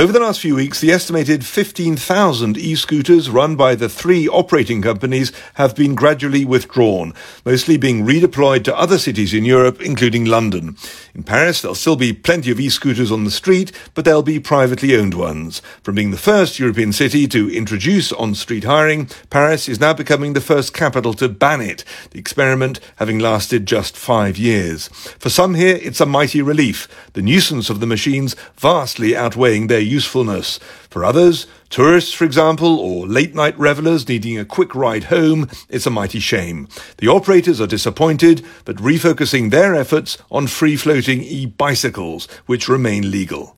Over the last few weeks, the estimated 15,000 e-scooters run by the three operating companies have been gradually withdrawn, mostly being redeployed to other cities in Europe, including London. In Paris, there'll still be plenty of e-scooters on the street, but they'll be privately owned ones. From being the first European city to introduce on-street hiring, Paris is now becoming the first capital to ban it, the experiment having lasted just five years. For some here, it's a mighty relief, the nuisance of the machines vastly outweighing their usefulness. For others, tourists, for example, or late night revelers needing a quick ride home, it's a mighty shame. The operators are disappointed, but refocusing their efforts on free floating e bicycles, which remain legal.